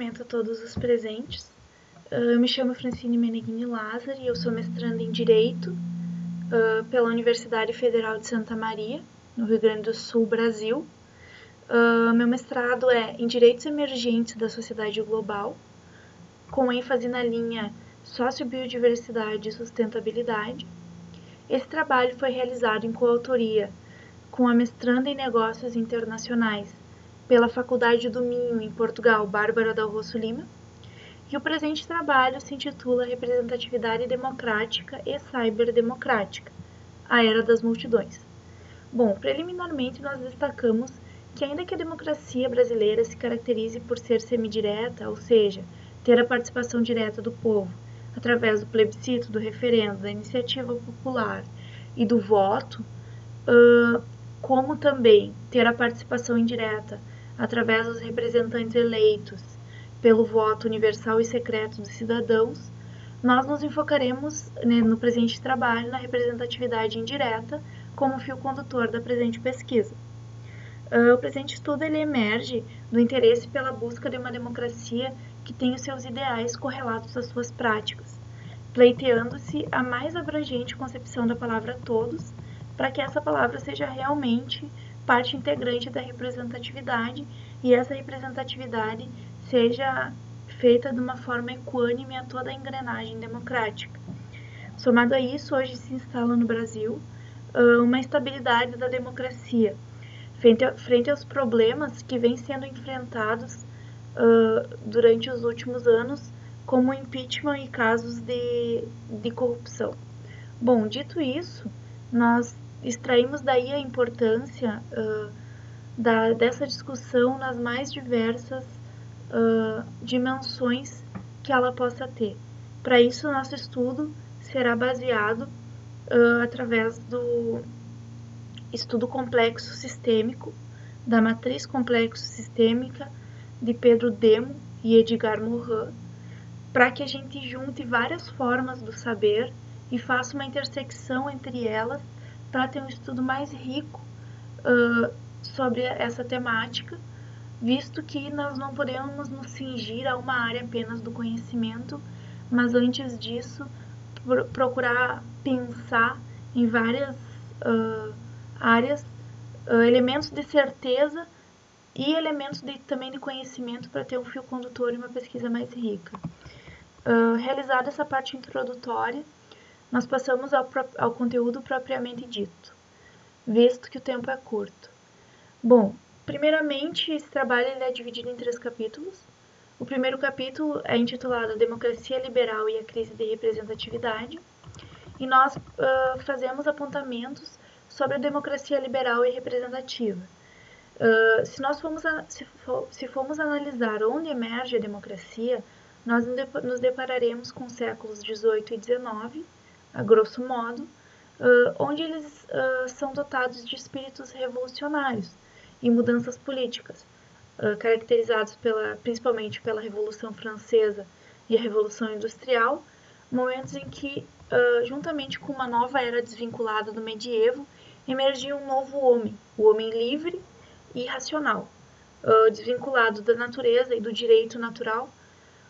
cumprimento a todos os presentes. Eu me chamo Francine Meneghini Lázaro e eu sou mestranda em Direito uh, pela Universidade Federal de Santa Maria, no Rio Grande do Sul, Brasil. Uh, meu mestrado é em Direitos Emergentes da Sociedade Global, com ênfase na linha Sociobiodiversidade e Sustentabilidade. Esse trabalho foi realizado em coautoria com a mestranda em Negócios Internacionais pela Faculdade do Minho, em Portugal, Bárbara Dal Rosso Lima, e o presente trabalho se intitula Representatividade Democrática e Cyberdemocrática, a Era das Multidões. Bom, preliminarmente nós destacamos que ainda que a democracia brasileira se caracterize por ser semidireta, ou seja, ter a participação direta do povo através do plebiscito, do referendo, da iniciativa popular e do voto, como também ter a participação indireta através dos representantes eleitos pelo voto universal e secreto dos cidadãos, nós nos enfocaremos né, no presente trabalho na representatividade indireta como fio condutor da presente pesquisa. Uh, o presente estudo ele emerge do interesse pela busca de uma democracia que tenha seus ideais correlatos às suas práticas, pleiteando-se a mais abrangente concepção da palavra todos, para que essa palavra seja realmente parte integrante da representatividade e essa representatividade seja feita de uma forma equânime a toda a engrenagem democrática. Somado a isso, hoje se instala no Brasil uma estabilidade da democracia, frente aos problemas que vêm sendo enfrentados durante os últimos anos, como impeachment e casos de, de corrupção. Bom, dito isso, nós extraímos daí a importância uh, da, dessa discussão nas mais diversas uh, dimensões que ela possa ter. Para isso, nosso estudo será baseado uh, através do estudo complexo sistêmico, da matriz complexo sistêmica de Pedro Demo e Edgar Morin, para que a gente junte várias formas do saber e faça uma intersecção entre elas para ter um estudo mais rico uh, sobre essa temática, visto que nós não podemos nos cingir a uma área apenas do conhecimento, mas antes disso pr procurar pensar em várias uh, áreas, uh, elementos de certeza e elementos de, também de conhecimento para ter um fio condutor e uma pesquisa mais rica. Uh, realizada essa parte introdutória, nós passamos ao, ao conteúdo propriamente dito, visto que o tempo é curto. Bom, primeiramente, esse trabalho ele é dividido em três capítulos. O primeiro capítulo é intitulado Democracia Liberal e a Crise de Representatividade, e nós uh, fazemos apontamentos sobre a democracia liberal e representativa. Uh, se nós formos, a, se, for, se formos analisar onde emerge a democracia, nós nos depararemos com os séculos 18 e 19, a grosso modo, uh, onde eles uh, são dotados de espíritos revolucionários e mudanças políticas, uh, caracterizados pela, principalmente pela Revolução Francesa e a Revolução Industrial, momentos em que, juntamente com uma nova era desvinculada do medievo, emergia um novo homem, o homem livre e racional, desvinculado da natureza e do direito natural,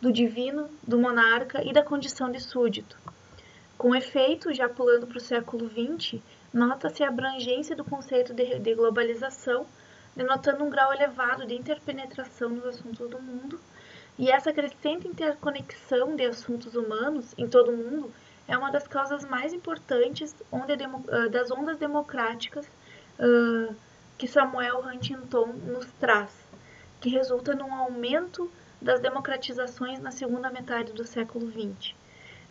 do divino, do monarca e da condição de súdito com efeito, já pulando para o século XX, nota-se a abrangência do conceito de, de globalização, denotando um grau elevado de interpenetração nos assuntos do mundo, e essa crescente interconexão de assuntos humanos em todo o mundo é uma das causas mais importantes ah, das ondas democráticas uh, que Samuel Huntington nos traz, que resulta num aumento das democratizações na segunda metade do século XX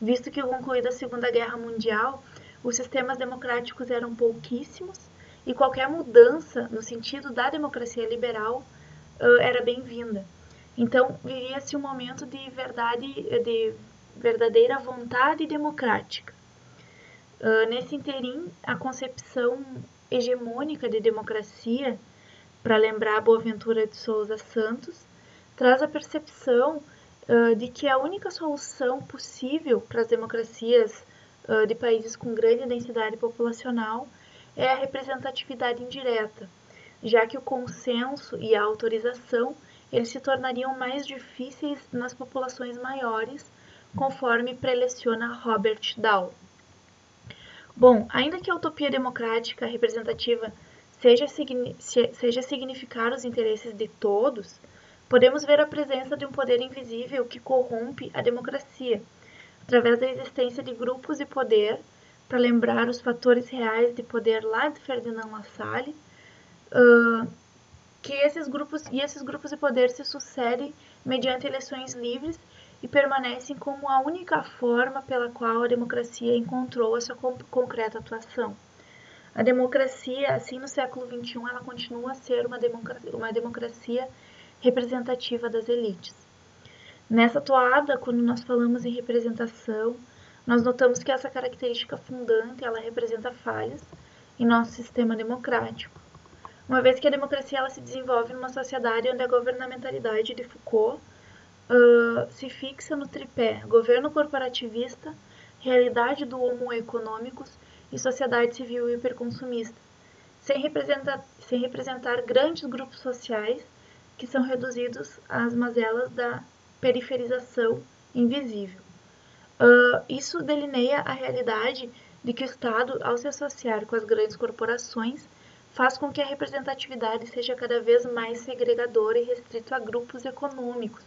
visto que concluída a Segunda Guerra Mundial, os sistemas democráticos eram pouquíssimos e qualquer mudança no sentido da democracia liberal uh, era bem-vinda. Então, vivia-se um momento de verdade, de verdadeira vontade democrática. Uh, nesse interim, a concepção hegemônica de democracia, para lembrar a Boaventura de Souza Santos, traz a percepção de que a única solução possível para as democracias uh, de países com grande densidade populacional é a representatividade indireta, já que o consenso e a autorização eles se tornariam mais difíceis nas populações maiores, conforme preleciona Robert Dahl. Bom, ainda que a utopia democrática representativa seja, seja significar os interesses de todos, podemos ver a presença de um poder invisível que corrompe a democracia, através da existência de grupos de poder, para lembrar os fatores reais de poder lá de Ferdinand Lassalle, uh, que esses grupos e esses grupos de poder se sucedem mediante eleições livres e permanecem como a única forma pela qual a democracia encontrou a sua concreta atuação. A democracia, assim no século XXI, ela continua a ser uma uma democracia representativa das elites. Nessa toada, quando nós falamos em representação, nós notamos que essa característica fundante ela representa falhas em nosso sistema democrático uma vez que a democracia ela se desenvolve numa sociedade onde a governamentalidade de Foucault uh, se fixa no tripé governo corporativista, realidade do homo econômicos e sociedade civil hiperconsumista, sem representar, sem representar grandes grupos sociais que são reduzidos às mazelas da periferização invisível. Uh, isso delineia a realidade de que o Estado, ao se associar com as grandes corporações, faz com que a representatividade seja cada vez mais segregadora e restrita a grupos econômicos,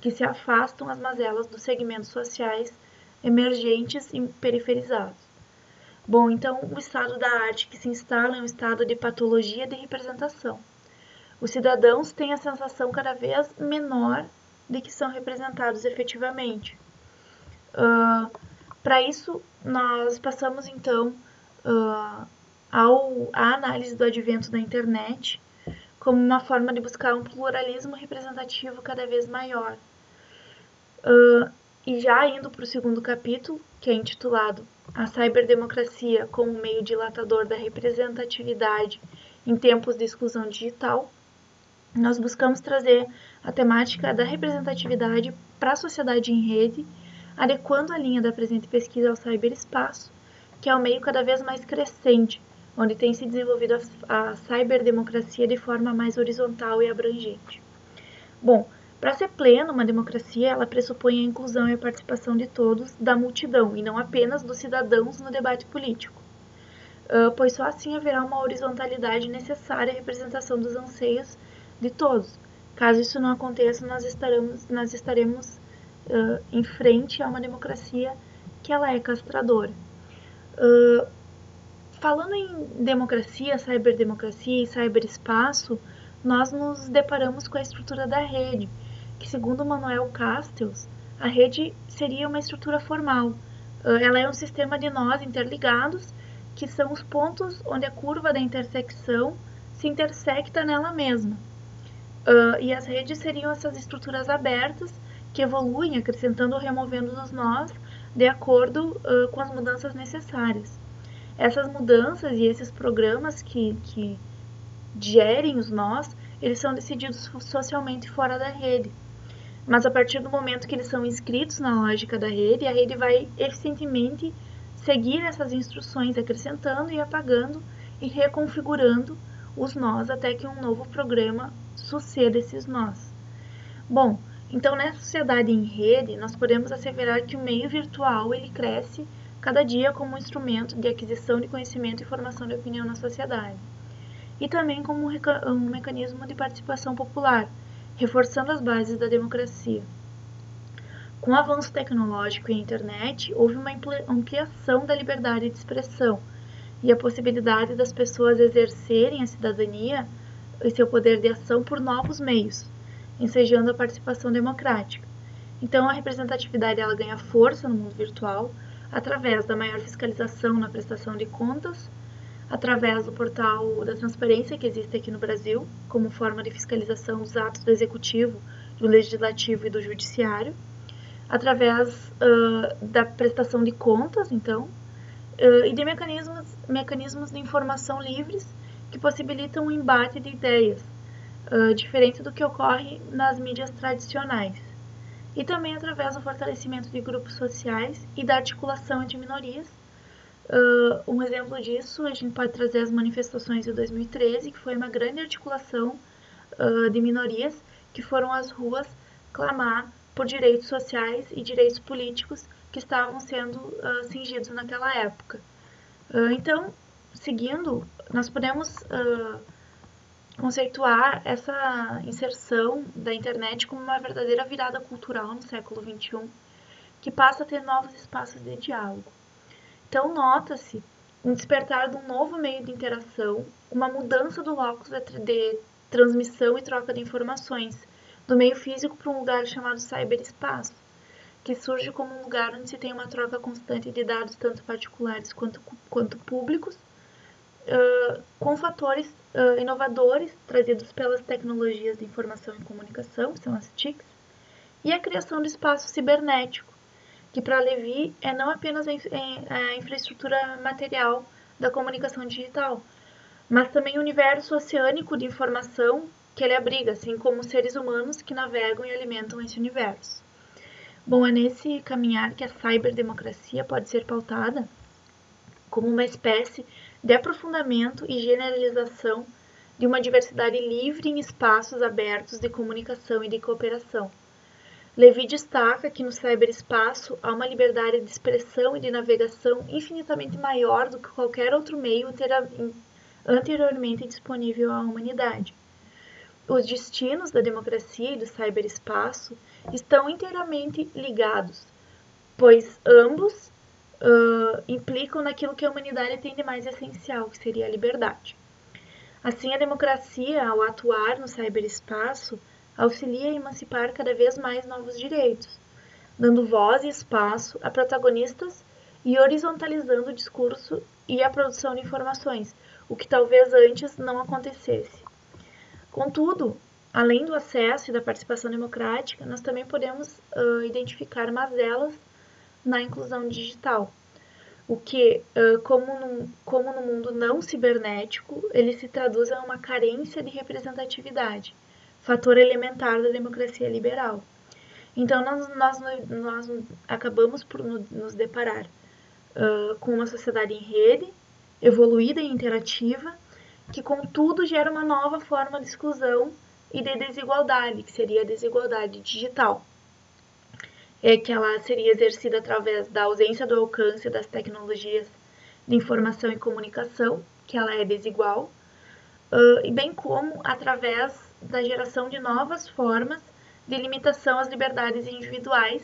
que se afastam às mazelas dos segmentos sociais emergentes e periferizados. Bom, então o estado da arte que se instala é um estado de patologia de representação. Os cidadãos têm a sensação cada vez menor de que são representados efetivamente. Uh, Para isso, nós passamos então uh, ao, à análise do advento da internet como uma forma de buscar um pluralismo representativo cada vez maior. Uh, e já indo para o segundo capítulo, que é intitulado A Cyberdemocracia como meio dilatador da representatividade em tempos de exclusão digital, nós buscamos trazer a temática da representatividade para a sociedade em rede, adequando a linha da presente pesquisa ao cyberespaço, que é um meio cada vez mais crescente onde tem se desenvolvido a, a cyberdemocracia de forma mais horizontal e abrangente. Bom, para ser plena, uma democracia ela pressupõe a inclusão e a participação de todos, da multidão, e não apenas dos cidadãos no debate político. Uh, pois só assim haverá uma horizontalidade necessária à representação dos anseios de todos. Caso isso não aconteça, nós estaremos, nós estaremos uh, em frente a uma democracia que ela é castradora. Uh, Falando em democracia, cyberdemocracia e cyberespaço, nós nos deparamos com a estrutura da rede, que segundo Manuel Castells, a rede seria uma estrutura formal. Ela é um sistema de nós interligados, que são os pontos onde a curva da intersecção se intersecta nela mesma. Uh, e as redes seriam essas estruturas abertas que evoluem, acrescentando ou removendo os nós de acordo uh, com as mudanças necessárias essas mudanças e esses programas que, que gerem os nós, eles são decididos socialmente fora da rede. Mas a partir do momento que eles são inscritos na lógica da rede, a rede vai eficientemente seguir essas instruções, acrescentando e apagando e reconfigurando os nós até que um novo programa suceda esses nós. Bom, então nessa sociedade em rede, nós podemos asseverar que o meio virtual ele cresce cada dia como um instrumento de aquisição de conhecimento e formação de opinião na sociedade, e também como um mecanismo de participação popular, reforçando as bases da democracia. Com o avanço tecnológico e a internet, houve uma ampliação da liberdade de expressão e a possibilidade das pessoas exercerem a cidadania e seu poder de ação por novos meios, ensejando a participação democrática. Então, a representatividade ela ganha força no mundo virtual, através da maior fiscalização na prestação de contas, através do portal da transparência que existe aqui no Brasil, como forma de fiscalização dos atos do executivo, do legislativo e do judiciário, através uh, da prestação de contas, então, uh, e de mecanismos, mecanismos de informação livres que possibilitam o um embate de ideias, uh, diferente do que ocorre nas mídias tradicionais e também através do fortalecimento de grupos sociais e da articulação entre minorias. Uh, um exemplo disso, a gente pode trazer as manifestações de 2013, que foi uma grande articulação de minorias que foram às ruas clamar por direitos sociais e direitos políticos que estavam sendo uh, cingidos naquela época. Uh, então, seguindo, nós podemos uh, conceituar essa inserção da internet como uma verdadeira virada cultural no século XXI, que passa a ter novos espaços de diálogo. Então, nota-se um despertar de um novo meio de interação, uma mudança do locus de transmissão e troca de informações, do meio físico para um lugar chamado cyberespaço, que surge como um lugar onde se tem uma troca constante de dados, tanto particulares quanto, quanto públicos, uh, com fatores uh, inovadores trazidos pelas tecnologias de informação e comunicação, que são as TICs, e a criação do espaço cibernético, que para Levi é não apenas a infraestrutura material da comunicação digital, mas também o universo oceânico de informação que ele abriga, assim como seres humanos que navegam e alimentam esse universo. Bom, é nesse caminhar que a cyberdemocracia pode ser pautada como uma espécie de aprofundamento e generalização de uma diversidade livre em espaços abertos de comunicação e de cooperação. Levi destaca que no cyberespaço há uma liberdade de expressão e de navegação infinitamente maior do que qualquer outro meio anteriormente disponível à humanidade. Os destinos da democracia e do cyberespaço estão inteiramente ligados, pois ambos uh, implicam naquilo que a humanidade tem de mais essencial, que seria a liberdade. Assim, a democracia, ao atuar no cyberespaço, auxilia a emancipar cada vez mais novos direitos, dando voz e espaço a protagonistas e horizontalizando o discurso e a produção de informações, o que talvez antes não acontecesse. Contudo, além do acesso e da participação democrática, nós também podemos uh, identificar mazelas na inclusão digital, o que, uh, como, no, como no mundo não cibernético, ele se traduz a uma carência de representatividade, fator elementar da democracia liberal. Então, nós, nós, nós acabamos por nos deparar uh, com uma sociedade em rede, evoluída e interativa, que contudo gera uma nova forma de exclusão e de desigualdade, que seria a desigualdade digital. É que ela seria exercida através da ausência do alcance das tecnologias de informação e comunicação, que ela é desigual, uh, e bem como através da geração de novas formas de limitação às liberdades individuais,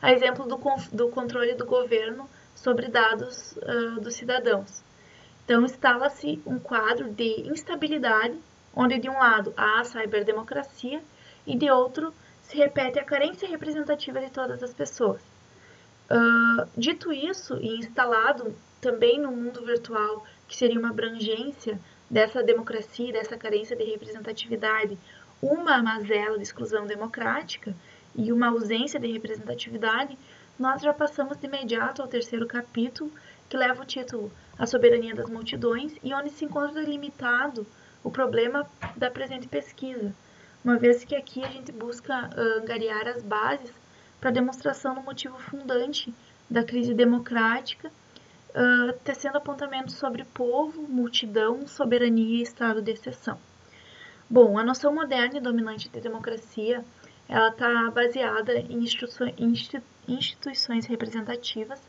a exemplo do, do controle do governo sobre dados uh, dos cidadãos. Então, instala-se um quadro de instabilidade, onde de um lado há a ciberdemocracia e de outro se repete a carência representativa de todas as pessoas. Uh, dito isso, e instalado também no mundo virtual, que seria uma abrangência dessa democracia, dessa carência de representatividade, uma mazela de exclusão democrática e uma ausência de representatividade, nós já passamos de imediato ao terceiro capítulo, que leva o título A Soberania das Multidões e onde se encontra delimitado o problema da presente pesquisa, uma vez que aqui a gente busca angariar as bases para demonstração do motivo fundante da crise democrática, tecendo apontamentos sobre povo, multidão, soberania e estado de exceção. Bom, a noção moderna e dominante de democracia ela está baseada em instituições representativas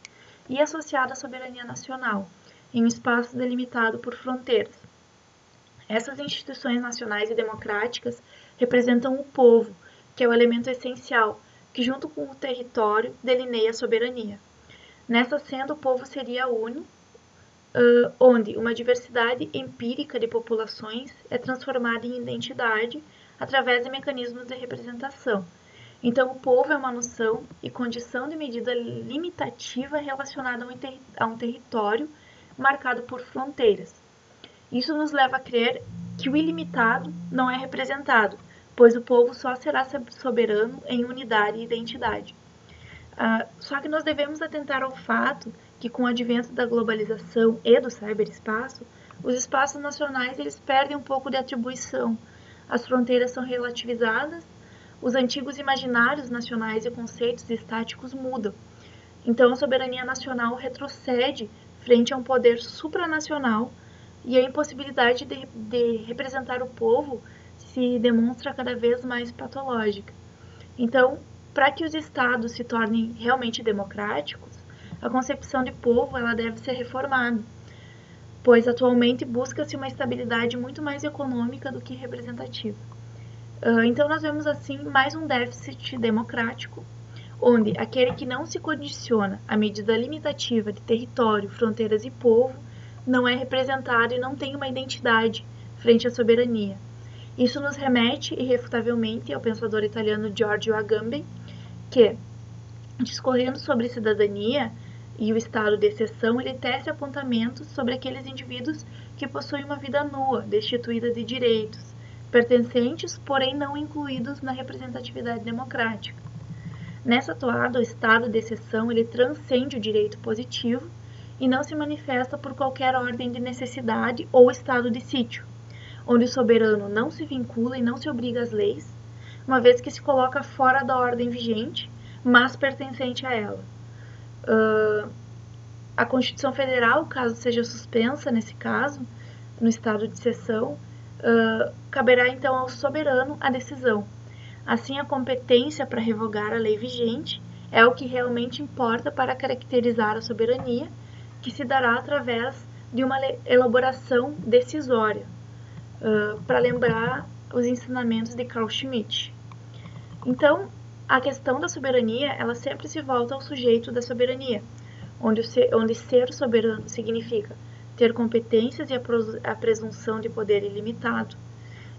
e associada à soberania nacional, em um espaço delimitado por fronteiras. Essas instituições nacionais e democráticas representam o povo, que é o elemento essencial, que junto com o território delineia a soberania. Nessa senda, o povo seria uno, uh, onde uma diversidade empírica de populações é transformada em identidade através de mecanismos de representação, então, o povo é uma noção e condição de medida limitativa relacionada a um, ter a um território marcado por fronteiras. Isso nos leva a crer que o ilimitado não é representado, pois o povo só será soberano em unidade e identidade. Uh, só que nós devemos atentar ao fato que, com o advento da globalização e do cyberespaço, os espaços nacionais eles perdem um pouco de atribuição. As fronteiras são relativizadas os antigos imaginários nacionais e conceitos estáticos mudam. Então, a soberania nacional retrocede frente a um poder supranacional e a impossibilidade de, de representar o povo se demonstra cada vez mais patológica. Então, para que os estados se tornem realmente democráticos, a concepção de povo ela deve ser reformada, pois atualmente busca-se uma estabilidade muito mais econômica do que representativa. Ah, então, nós vemos assim mais um déficit democrático, onde aquele que não se condiciona à medida limitativa de território, fronteiras e povo não é representado e não tem uma identidade frente à soberania. Isso nos remete irrefutavelmente ao pensador italiano Giorgio Agamben, que, discorrendo sobre cidadania e o estado de exceção, ele tece apontamentos sobre aqueles indivíduos que possuem uma vida nua, destituída de direitos, pertencentes, porém não incluídos na representatividade democrática. Nessa toada, o estado de exceção ele transcende o direito positivo e não se manifesta por qualquer ordem de necessidade ou estado de sítio, onde o soberano não se vincula e não se obriga às leis, uma vez que se coloca fora da ordem vigente, mas pertencente a ela. Uh, a Constituição Federal, caso seja suspensa nesse caso, no estado de exceção, uh, caberá então ao soberano a decisão. Assim, a competência para revogar a lei vigente é o que realmente importa para caracterizar a soberania, que se dará através de uma elaboração decisória, uh, para lembrar os ensinamentos de Carl Schmitt. Então, a questão da soberania, ela sempre se volta ao sujeito da soberania, onde, ser, onde ser soberano significa ter competências e a, a presunção de poder ilimitado.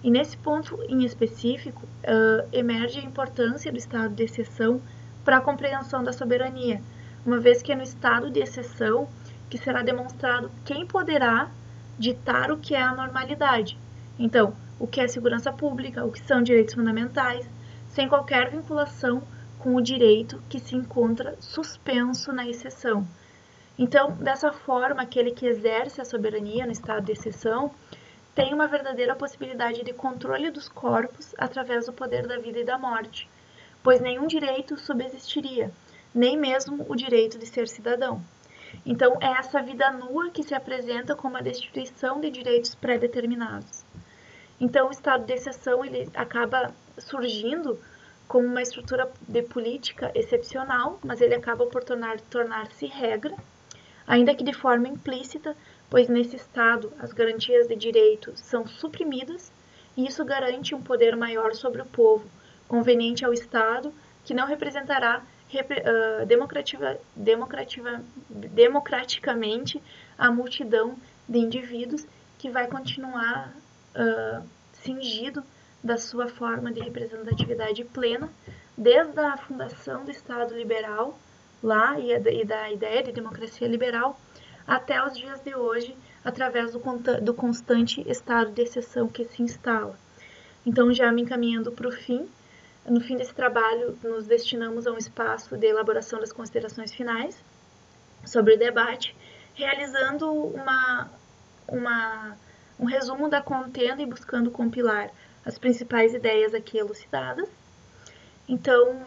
E nesse ponto em específico, uh, emerge a importância do estado de exceção para a compreensão da soberania, uma vez que é no estado de exceção que será demonstrado quem poderá ditar o que é a normalidade. Então, o que é segurança pública, o que são direitos fundamentais, sem qualquer vinculação com o direito que se encontra suspenso na exceção. Então, dessa forma, aquele que exerce a soberania no estado de exceção tem uma verdadeira possibilidade de controle dos corpos através do poder da vida e da morte, pois nenhum direito subsistiria, nem mesmo o direito de ser cidadão. Então, é essa vida nua que se apresenta como a destituição de direitos pré-determinados. Então, o estado de exceção ele acaba surgindo como uma estrutura de política excepcional, mas ele acaba por tornar-se tornar regra, ainda que de forma implícita, pois nesse estado as garantias de direito são suprimidas e isso garante um poder maior sobre o povo, conveniente ao Estado, que não representará democrativa, democraticamente a multidão de indivíduos que vai continuar uh, cingido da sua forma de representatividade plena, desde a fundação do Estado liberal, lá, e, e da ideia de democracia liberal, até os dias de hoje, através do, do constante estado de exceção que se instala. Então, já me encaminhando para o fim, no fim desse trabalho, nos destinamos a um espaço de elaboração das considerações finais sobre o debate, realizando uma, uma, um resumo da contenda e buscando compilar as principais ideias aqui elucidadas. Então,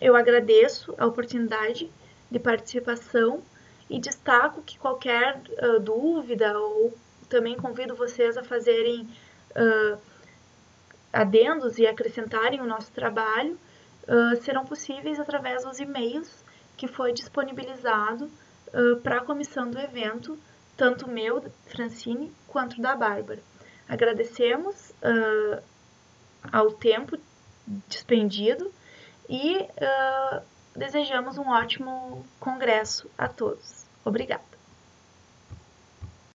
eu agradeço a oportunidade de participação e destaco que qualquer uh, dúvida ou também convido vocês a fazerem uh, adendos e acrescentarem o nosso trabalho uh, serão possíveis através dos e-mails que foi disponibilizado para a comissão do evento, tanto meu, Francine, quanto da Bárbara. Agradecemos uh, ao tempo despendido e uh, desejamos um ótimo congresso a todos. Obrigada!